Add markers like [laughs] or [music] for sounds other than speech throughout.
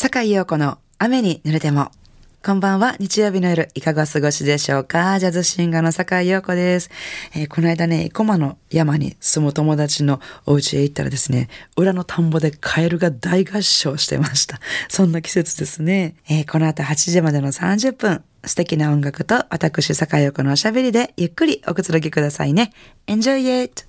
坂井陽子の雨に濡れても。こんばんは。日曜日の夜、いかがお過ごしでしょうか？ジャズシンガーの坂井陽子です。えー、この間ね、コマの山に住む友達のお家へ行ったらですね、裏の田んぼでカエルが大合唱してました。[laughs] そんな季節ですね。えー、この後8時までの30分、素敵な音楽と私、坂井陽子のおしゃべりでゆっくりおくつろぎくださいね。Enjoy it!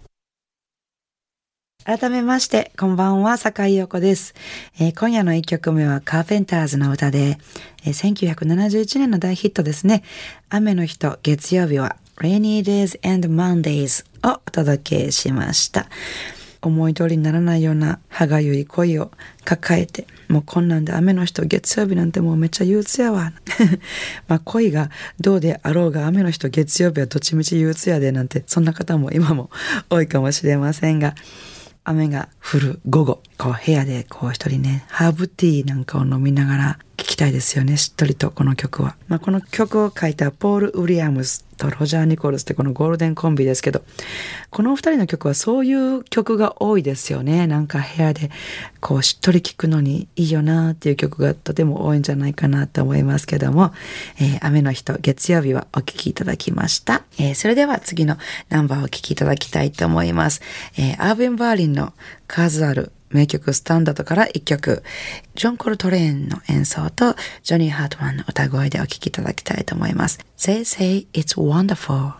改めまして、こんばんは、坂井陽子です、えー、今夜の一曲目はカーペンターズの歌で、えー、1971年の大ヒットですね。雨の日と月曜日は Rainy Days and Mondays をお届けしました。思い通りにならないような歯がゆい恋を抱えて、もうこんなんで雨の日と月曜日なんてもうめっちゃ憂鬱やわ。[laughs] まあ恋がどうであろうが雨の日と月曜日はどっちみち憂鬱やでなんて、そんな方も今も多いかもしれませんが、雨が降る午後、こう部屋でこう一人ね、ハーブティーなんかを飲みながら聴きたいですよね、しっとりとこの曲は。まあ、この曲を書いたポール・ウィリアムスとロジャー・ニコルスってこのゴールデンコンビですけど、このお二人の曲はそういう曲が多いですよね。なんか部屋でこうしっとり聴くのにいいよなっていう曲がとても多いんじゃないかなと思いますけども、えー、雨の日と月曜日はお聴きいただきました。えー、それでは次のナンバーをお聴きいただきたいと思います。えー、アーベン・バーリンの数ある名曲スタンダードから一曲、ジョン・コルトレーンの演奏とジョニー・ハートマンの歌声でお聴きいただきたいと思います。Say Say It's Wonderful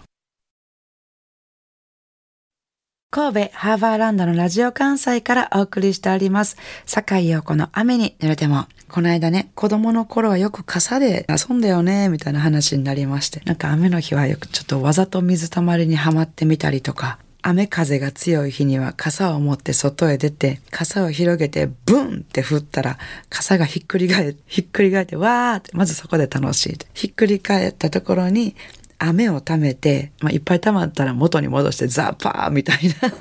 神戸ハーバーランドのラジオ関西からお送りしております。坂井陽子の雨に濡れても。この間ね、子供の頃はよく傘で遊んだよね、みたいな話になりまして。なんか雨の日はよくちょっとわざと水たまりにはまってみたりとか、雨風が強い日には傘を持って外へ出て、傘を広げてブンって振ったら、傘がひっくり返って、ひっくり返って、わーって、まずそこで楽しい。ひっくり返ったところに、雨を溜めて、まあ、いっぱい溜まったら元に戻してザッパーみたいな。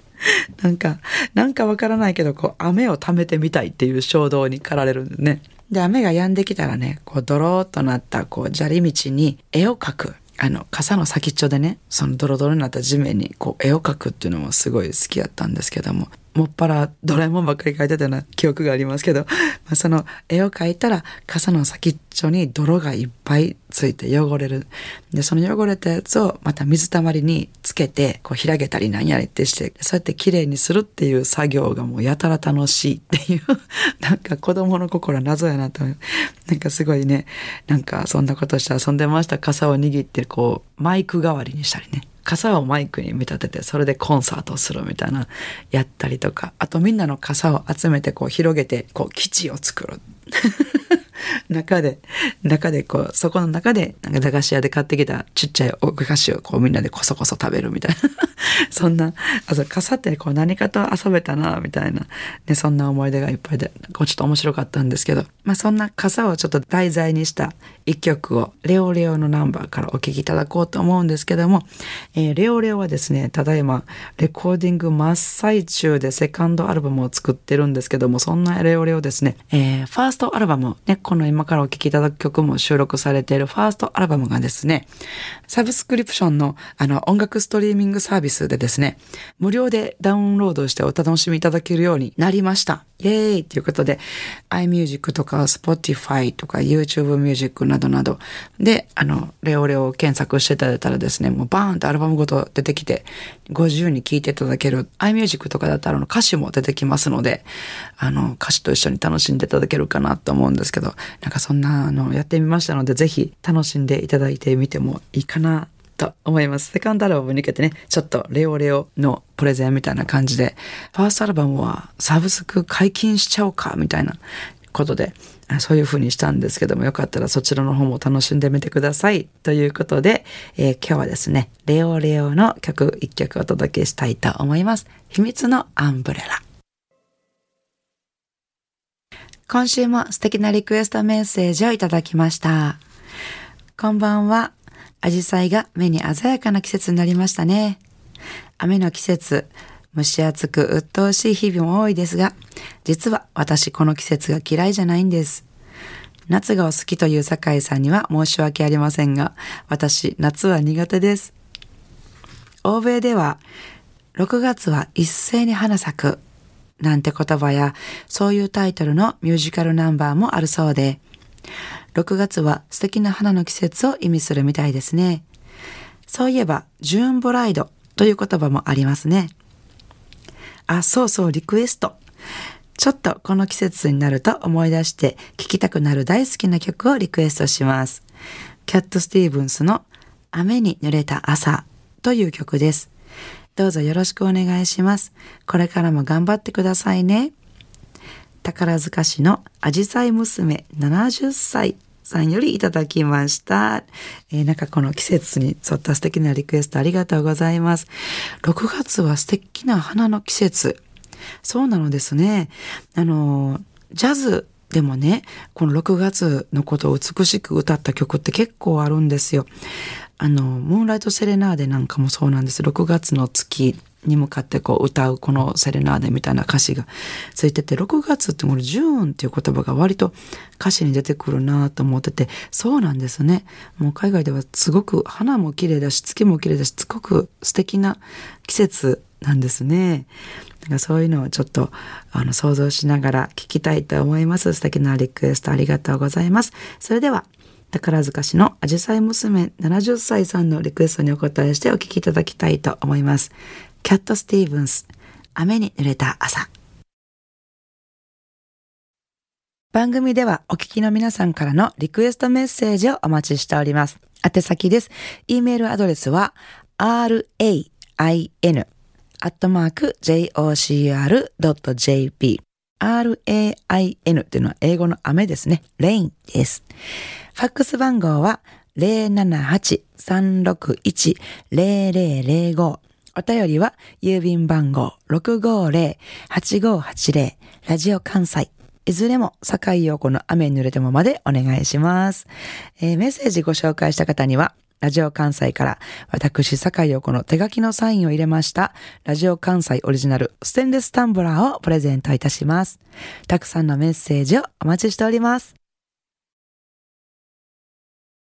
[laughs] なんか、なんかわからないけど、こう、雨を溜めてみたいっていう衝動に駆られるんですね。で、雨が止んできたらね、こう、ドローっとなった、こう、砂利道に絵を描く。あの、傘の先っちょでね、そのドロドロになった地面にこう絵を描くっていうのもすごい好きやったんですけども、もっぱらドラえもんばっかり描いてたような記憶がありますけど、[laughs] まあ、その絵を描いたら傘の先っちょに泥がいっぱいついて汚れる。で、その汚れたやつをまた水たまりにつけて、こう開けたり何やりってして、そうやって綺麗にするっていう作業がもうやたら楽しいっていう [laughs] なんか子供の心は謎やなと思う。なんかすごいね、なんかそんなことして遊んでました。傘を握ってこうマイク代わりにしたりね。傘をマイクに見立てて、それでコンサートをするみたいな、やったりとか、あとみんなの傘を集めて、こう広げて、こう基地を作る。[laughs] 中で、中でこう、そこの中で、なんか駄菓子屋で買ってきたちっちゃいお菓子をこうみんなでこそこそ食べるみたいな。[laughs] そんな、あと傘ってこう何かと遊べたな、みたいな。ね、そんな思い出がいっぱいで、こうちょっと面白かったんですけど、まあそんな傘をちょっと題材にした一曲を、レオレオのナンバーからお聴きいただこうと思うんですけども、えー、レオレオはですね、ただいまレコーディング真っ最中でセカンドアルバムを作ってるんですけども、そんなレオレオですね、えー、ファーストアルバム、ね、この今からお聴きいただく曲も収録されているファーストアルバムがですね、サブスクリプションのあの音楽ストリーミングサービスでですね、無料でダウンロードしてお楽しみいただけるようになりました。イエーイということで、iMusic とか Spotify とか YouTube Music などなどで、あの、レオレオを検索していただいたらですね、もうバーンとアルバムごと出てきて、ご自由に聴いていただける iMusic とかだったら歌詞も出てきますので、あの、歌詞と一緒に楽しんでいただけるかなと思うんですけど、なんかそんな、あの、やってみましたので、ぜひ楽しんでいただいてみてもいいかなと思います。セカンドアルバムに向けてね、ちょっとレオレオのプレゼンみたいな感じで、ファーストアルバムはサブスク解禁しちゃおうか、みたいなことで、そういう風にしたんですけども、よかったらそちらの方も楽しんでみてください。ということで、えー、今日はですね、レオレオの曲一曲お届けしたいと思います。秘密のアンブレラ。今週も素敵なリクエストメッセージをいただきました。こんばんは。アジサイが目に鮮やかな季節になりましたね。雨の季節、蒸し暑く鬱陶しい日々も多いですが、実は私この季節が嫌いじゃないんです。夏がお好きという酒井さんには申し訳ありませんが、私夏は苦手です。欧米では6月は一斉に花咲くなんて言葉や、そういうタイトルのミュージカルナンバーもあるそうで、6月は素敵な花の季節を意味するみたいですね。そういえば、ジューンブライドという言葉もありますね。あ、そうそう、リクエスト。ちょっとこの季節になると思い出して聴きたくなる大好きな曲をリクエストします。キャット・スティーブンスの雨に濡れた朝という曲です。どうぞよろしくお願いします。これからも頑張ってくださいね。宝塚市のあじさい娘70歳さんよりいただきました。えー、なんかこの季節に沿った素敵なリクエストありがとうございます。6月は素敵な花の季節。そうなのですね。あの、ジャズでもね、この6月のことを美しく歌った曲って結構あるんですよ。あの、ムーンライトセレナーデなんかもそうなんです。6月の月に向かってこう歌うこのセレナーデみたいな歌詞がついてて、6月ってこのジューンっていう言葉が割と歌詞に出てくるなと思ってて、そうなんですね。もう海外ではすごく花も綺麗だし、月も綺麗だし、すごく素敵な季節なんですね。かそういうのをちょっとあの想像しながら聞きたいと思います。素敵なリクエストありがとうございます。それでは宝塚市のあじさい娘70歳さんのリクエストにお答えしてお聞きいただきたいと思います。キャット・スティーブンス、雨に濡れた朝。番組ではお聞きの皆さんからのリクエストメッセージをお待ちしております。宛先です。e メールアドレスは rain アットマーク jocr.jp rain っていうのは英語の雨ですね。rain です。ファックス番号は078-361-0005お便りは郵便番号650-8580ラジオ関西いずれも、坂井陽子の雨に濡れてもまでお願いします、えー、メッセージご紹介した方には、ラジオ関西から私、坂井陽子の手書きのサインを入れました、ラジオ関西オリジナルステンレスタンブラーをプレゼントいたします。たくさんのメッセージをお待ちしております。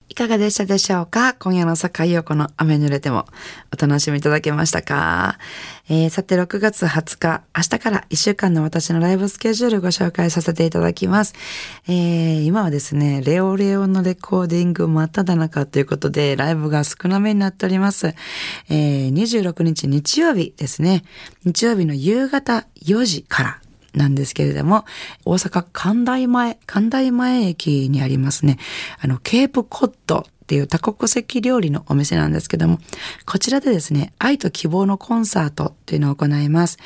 いかがでしたでしょうか？今夜の坂井陽子の雨濡れてもお楽しみいただけましたか、えー、さて6月20日、明日から1週間の私のライブスケジュールご紹介させていただきます。えー、今はですね、レオレオのレコーディング真っ只中ということで、ライブが少なめになっております。えー、26日日曜日ですね。日曜日の夕方4時からなんですけれども、大阪神大前、神大前駅にありますね、あの、ケープコットっていう多国籍料理のお店なんですけども、こちらでですね、愛と希望のコンサートっていうのを行います。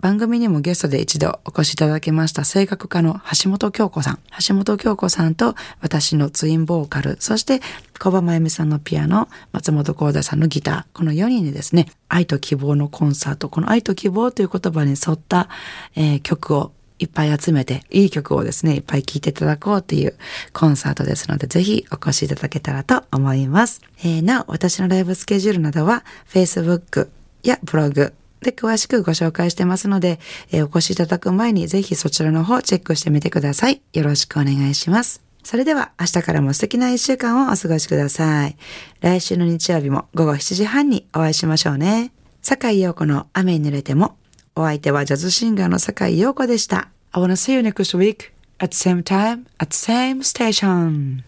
番組にもゲストで一度お越しいただきました声楽家の橋本京子さん。橋本京子さんと私のツインボーカル、そして小場真由美さんのピアノ、松本幸太さんのギター、この4人でですね、愛と希望のコンサート、この愛と希望という言葉に沿った、えー、曲をいっぱい集めて、いい曲をですね、いっぱい聴いていただこうというコンサートですので、ぜひお越しいただけたらと思います。えー、なお、私のライブスケジュールなどは、Facebook やブログ、で詳しくご紹介してますので、えー、お越しいただく前にぜひそちらの方チェックしてみてください。よろしくお願いします。それでは明日からも素敵な一週間をお過ごしください。来週の日曜日も午後7時半にお会いしましょうね。坂井陽子の雨に濡れてもお相手はジャズシンガーの坂井陽子でした。I wanna see you next week at the same time at the same station.